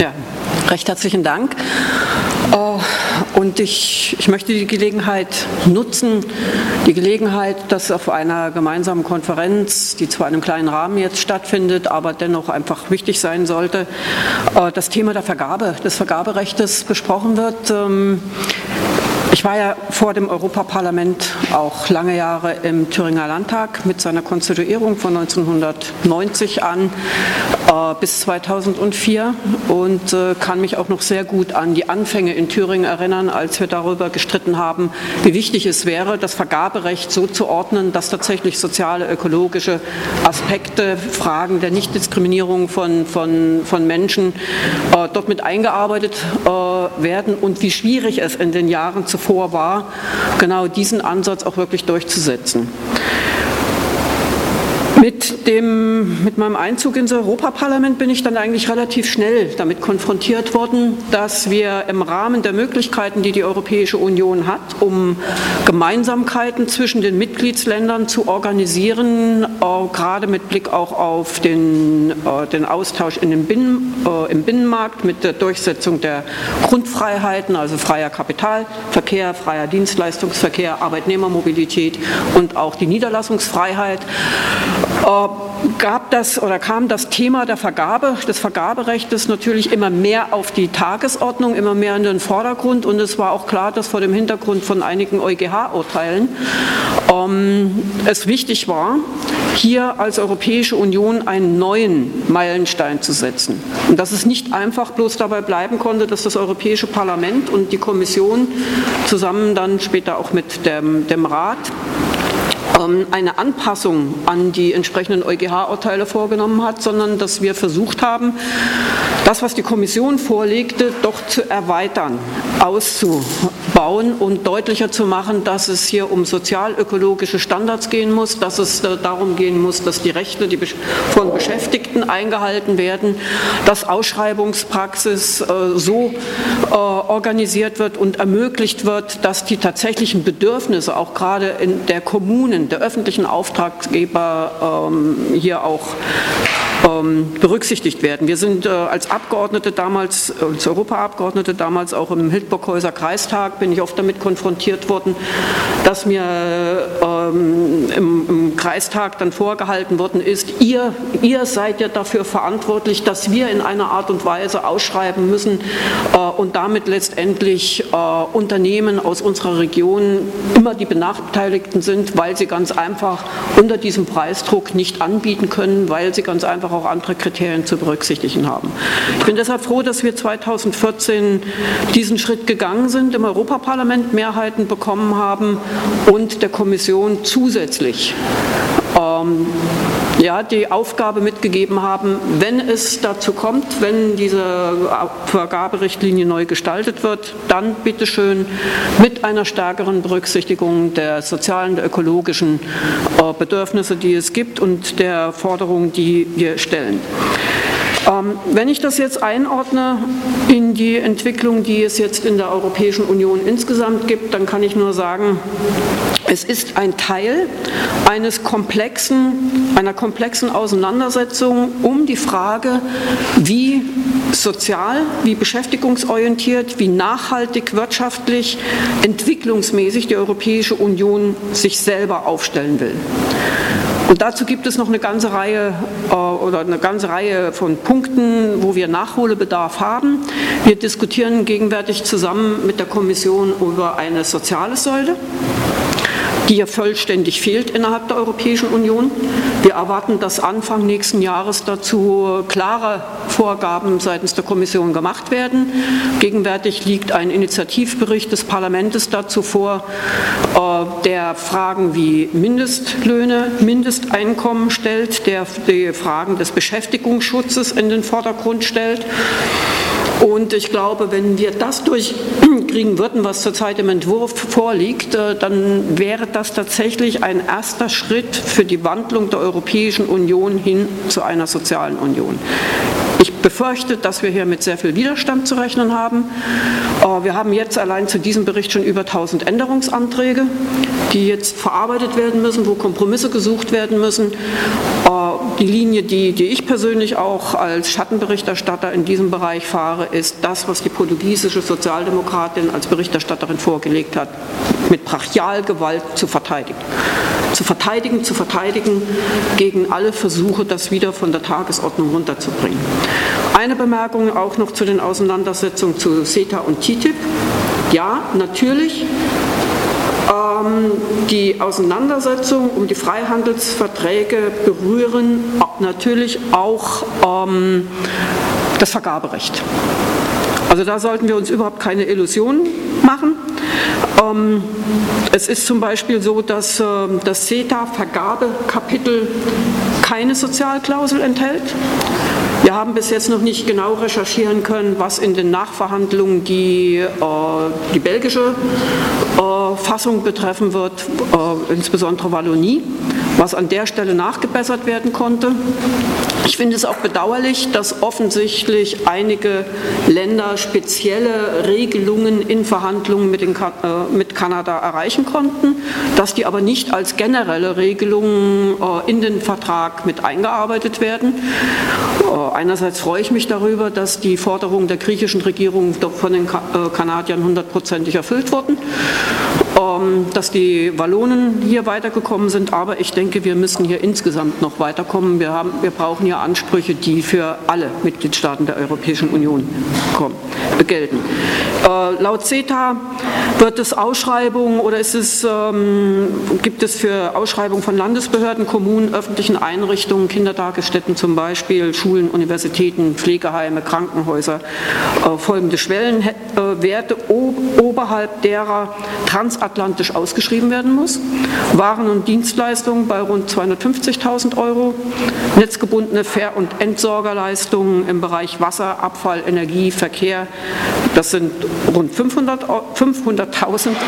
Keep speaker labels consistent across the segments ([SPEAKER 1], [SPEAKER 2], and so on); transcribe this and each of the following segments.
[SPEAKER 1] Ja, recht herzlichen Dank. Äh, und ich, ich möchte die Gelegenheit nutzen, die Gelegenheit, dass auf einer gemeinsamen Konferenz, die zwar in einem kleinen Rahmen jetzt stattfindet, aber dennoch einfach wichtig sein sollte, äh, das Thema der Vergabe, des Vergaberechtes besprochen wird. Ich war ja vor dem Europaparlament auch lange Jahre im Thüringer Landtag mit seiner Konstituierung von 1990 an äh, bis 2004 und äh, kann mich auch noch sehr gut an die Anfänge in Thüringen erinnern, als wir darüber gestritten haben, wie wichtig es wäre, das Vergaberecht so zu ordnen, dass tatsächlich soziale, ökologische Aspekte, Fragen der Nichtdiskriminierung von, von, von Menschen äh, dort mit eingearbeitet äh, werden und wie schwierig es in den Jahren zu zuvor war, genau diesen Ansatz auch wirklich durchzusetzen. Mit, dem, mit meinem Einzug ins Europaparlament bin ich dann eigentlich relativ schnell damit konfrontiert worden, dass wir im Rahmen der Möglichkeiten, die die Europäische Union hat, um Gemeinsamkeiten zwischen den Mitgliedsländern zu organisieren, gerade mit Blick auch auf den, äh, den Austausch in den Binnen, äh, im Binnenmarkt mit der Durchsetzung der Grundfreiheiten, also freier Kapitalverkehr, freier Dienstleistungsverkehr, Arbeitnehmermobilität und auch die Niederlassungsfreiheit, gab das oder kam das Thema der Vergabe, des Vergaberechts natürlich immer mehr auf die Tagesordnung, immer mehr in den Vordergrund und es war auch klar, dass vor dem Hintergrund von einigen EuGH-Urteilen ähm, es wichtig war, hier als Europäische Union einen neuen Meilenstein zu setzen. Und dass es nicht einfach bloß dabei bleiben konnte, dass das Europäische Parlament und die Kommission zusammen dann später auch mit dem, dem Rat eine Anpassung an die entsprechenden EuGH-Urteile vorgenommen hat, sondern dass wir versucht haben, das, was die Kommission vorlegte, doch zu erweitern, auszubauen und deutlicher zu machen, dass es hier um sozial-ökologische Standards gehen muss, dass es äh, darum gehen muss, dass die Rechte von Beschäftigten eingehalten werden, dass Ausschreibungspraxis äh, so äh, organisiert wird und ermöglicht wird, dass die tatsächlichen Bedürfnisse auch gerade in der Kommunen, der öffentlichen Auftraggeber ähm, hier auch ähm, berücksichtigt werden. Wir sind äh, als Abgeordnete damals, äh, als Europaabgeordnete damals auch im Hildburghäuser Kreistag, bin ich oft damit konfrontiert worden, dass mir ähm, im, im, Kreistag dann vorgehalten worden ist, ihr, ihr seid ja dafür verantwortlich, dass wir in einer Art und Weise ausschreiben müssen äh, und damit letztendlich äh, Unternehmen aus unserer Region immer die Benachteiligten sind, weil sie ganz einfach unter diesem Preisdruck nicht anbieten können, weil sie ganz einfach auch andere Kriterien zu berücksichtigen haben. Ich bin deshalb froh, dass wir 2014 diesen Schritt gegangen sind, im Europaparlament Mehrheiten bekommen haben und der Kommission zusätzlich ähm, ja, die Aufgabe mitgegeben haben, wenn es dazu kommt, wenn diese Vergaberichtlinie neu gestaltet wird, dann bitteschön mit einer stärkeren Berücksichtigung der sozialen, der ökologischen äh, Bedürfnisse, die es gibt und der Forderungen, die wir stellen. Ähm, wenn ich das jetzt einordne in die Entwicklung, die es jetzt in der Europäischen Union insgesamt gibt, dann kann ich nur sagen, es ist ein Teil eines komplexen, einer komplexen Auseinandersetzung um die Frage, wie sozial, wie beschäftigungsorientiert, wie nachhaltig, wirtschaftlich, entwicklungsmäßig die Europäische Union sich selber aufstellen will. Und dazu gibt es noch eine ganze Reihe äh, oder eine ganze Reihe von Punkten, wo wir Nachholbedarf haben. Wir diskutieren gegenwärtig zusammen mit der Kommission über eine soziale Säule die ja vollständig fehlt innerhalb der Europäischen Union. Wir erwarten, dass Anfang nächsten Jahres dazu klare Vorgaben seitens der Kommission gemacht werden. Gegenwärtig liegt ein Initiativbericht des Parlaments dazu vor, äh, der Fragen wie Mindestlöhne, Mindesteinkommen stellt, der die Fragen des Beschäftigungsschutzes in den Vordergrund stellt. Und ich glaube, wenn wir das durchkriegen würden, was zurzeit im Entwurf vorliegt, äh, dann wäre das tatsächlich ein erster Schritt für die Wandlung der Europäischen Union hin zu einer sozialen Union. Ich befürchte, dass wir hier mit sehr viel Widerstand zu rechnen haben. Äh, wir haben jetzt allein zu diesem Bericht schon über 1000 Änderungsanträge, die jetzt verarbeitet werden müssen, wo Kompromisse gesucht werden müssen. Die Linie, die, die ich persönlich auch als Schattenberichterstatter in diesem Bereich fahre, ist das, was die portugiesische Sozialdemokratin als Berichterstatterin vorgelegt hat, mit Brachialgewalt zu verteidigen. Zu verteidigen, zu verteidigen gegen alle Versuche, das wieder von der Tagesordnung runterzubringen. Eine Bemerkung auch noch zu den Auseinandersetzungen zu CETA und TTIP. Ja, natürlich die Auseinandersetzungen um die Freihandelsverträge berühren natürlich auch ähm, das Vergaberecht. Also da sollten wir uns überhaupt keine Illusionen machen. Ähm, es ist zum Beispiel so, dass das CETA-Vergabekapitel keine Sozialklausel enthält. Wir haben bis jetzt noch nicht genau recherchieren können, was in den Nachverhandlungen die, äh, die belgische äh, Fassung betreffen wird, äh, insbesondere Wallonie, was an der Stelle nachgebessert werden konnte. Ich finde es auch bedauerlich, dass offensichtlich einige Länder spezielle Regelungen in Verhandlungen mit, den, äh, mit Kanada erreichen konnten, dass die aber nicht als generelle Regelungen äh, in den Vertrag mit eingearbeitet werden. Äh, einerseits freue ich mich darüber, dass die Forderungen der griechischen Regierung von den Kanadiern hundertprozentig erfüllt wurden, dass die Wallonen hier weitergekommen sind, aber ich denke, wir müssen hier insgesamt noch weiterkommen. Wir, haben, wir brauchen hier Ansprüche, die für alle Mitgliedstaaten der Europäischen Union kommen, gelten. Äh, laut CETA wird es Ausschreibungen oder ist es, ähm, gibt es für Ausschreibungen von Landesbehörden, Kommunen, öffentlichen Einrichtungen, Kindertagesstätten zum Beispiel, Schulen, Universitäten, Pflegeheime, Krankenhäuser äh, folgende Schwellenwerte oberhalb derer transatlantisch ausgeschrieben werden muss. Waren und Dienstleistungen bei rund 250.000 Euro, netzgebundene Ver- und Entsorgerleistungen im Bereich Wasser, Abfall, Energie, Verkehr, das sind rund 500.000 500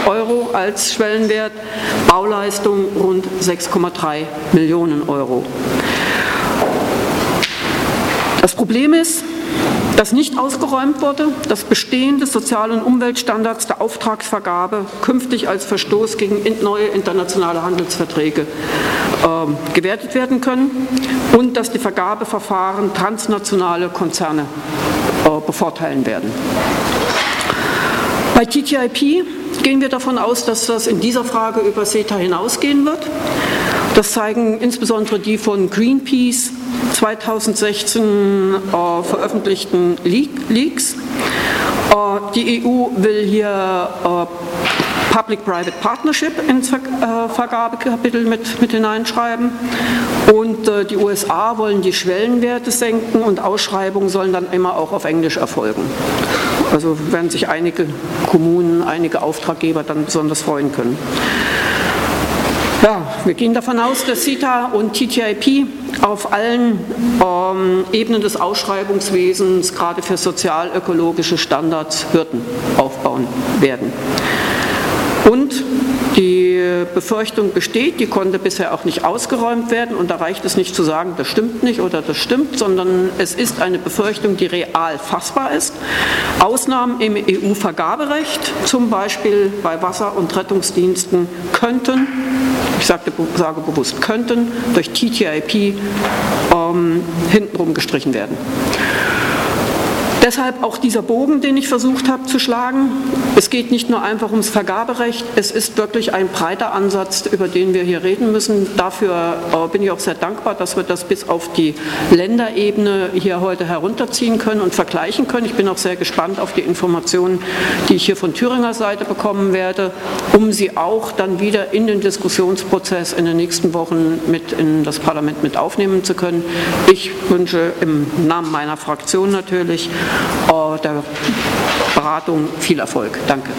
[SPEAKER 1] Euro als Schwellenwert, Bauleistung rund 6,3 Millionen Euro. Das Problem ist, dass nicht ausgeräumt wurde, dass bestehende Sozial- und Umweltstandards der Auftragsvergabe künftig als Verstoß gegen neue internationale Handelsverträge äh, gewertet werden können und dass die Vergabeverfahren transnationale Konzerne äh, bevorteilen werden. Bei TTIP gehen wir davon aus, dass das in dieser Frage über CETA hinausgehen wird. Das zeigen insbesondere die von Greenpeace 2016 äh, veröffentlichten Leaks. Äh, die EU will hier äh, Public-Private Partnership ins äh, Vergabekapitel mit, mit hineinschreiben. Und äh, die USA wollen die Schwellenwerte senken und Ausschreibungen sollen dann immer auch auf Englisch erfolgen. Also werden sich einige Kommunen, einige Auftraggeber dann besonders freuen können. Ja, wir gehen davon aus, dass CETA und TTIP auf allen ähm, Ebenen des Ausschreibungswesens, gerade für sozial-ökologische Standards, Hürden aufbauen werden. Und die Befürchtung besteht, die konnte bisher auch nicht ausgeräumt werden und da reicht es nicht zu sagen, das stimmt nicht oder das stimmt, sondern es ist eine Befürchtung, die real fassbar ist. Ausnahmen im EU-Vergaberecht, zum Beispiel bei Wasser- und Rettungsdiensten, könnten, ich sagte, sage bewusst könnten, durch TTIP ähm, hintenrum gestrichen werden. Deshalb auch dieser Bogen, den ich versucht habe zu schlagen. Es geht nicht nur einfach ums Vergaberecht, es ist wirklich ein breiter Ansatz, über den wir hier reden müssen. Dafür äh, bin ich auch sehr dankbar, dass wir das bis auf die Länderebene hier heute herunterziehen können und vergleichen können. Ich bin auch sehr gespannt auf die Informationen, die ich hier von Thüringer Seite bekommen werde, um sie auch dann wieder in den Diskussionsprozess in den nächsten Wochen mit in das Parlament mit aufnehmen zu können. Ich wünsche im Namen meiner Fraktion natürlich der Beratung viel Erfolg. Danke.